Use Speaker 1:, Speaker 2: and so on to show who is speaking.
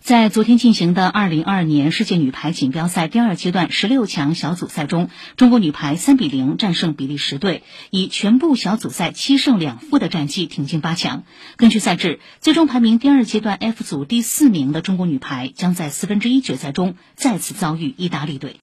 Speaker 1: 在昨天进行的二零二二年世界女排锦标赛第二阶段十六强小组赛中中国女排三比零战胜比利时队以全部小组赛七胜两负的战绩挺进八强。根据赛制最终排名第二阶段 f 组第四名的中国女排将在四分之一决赛中再次遭遇意大利队。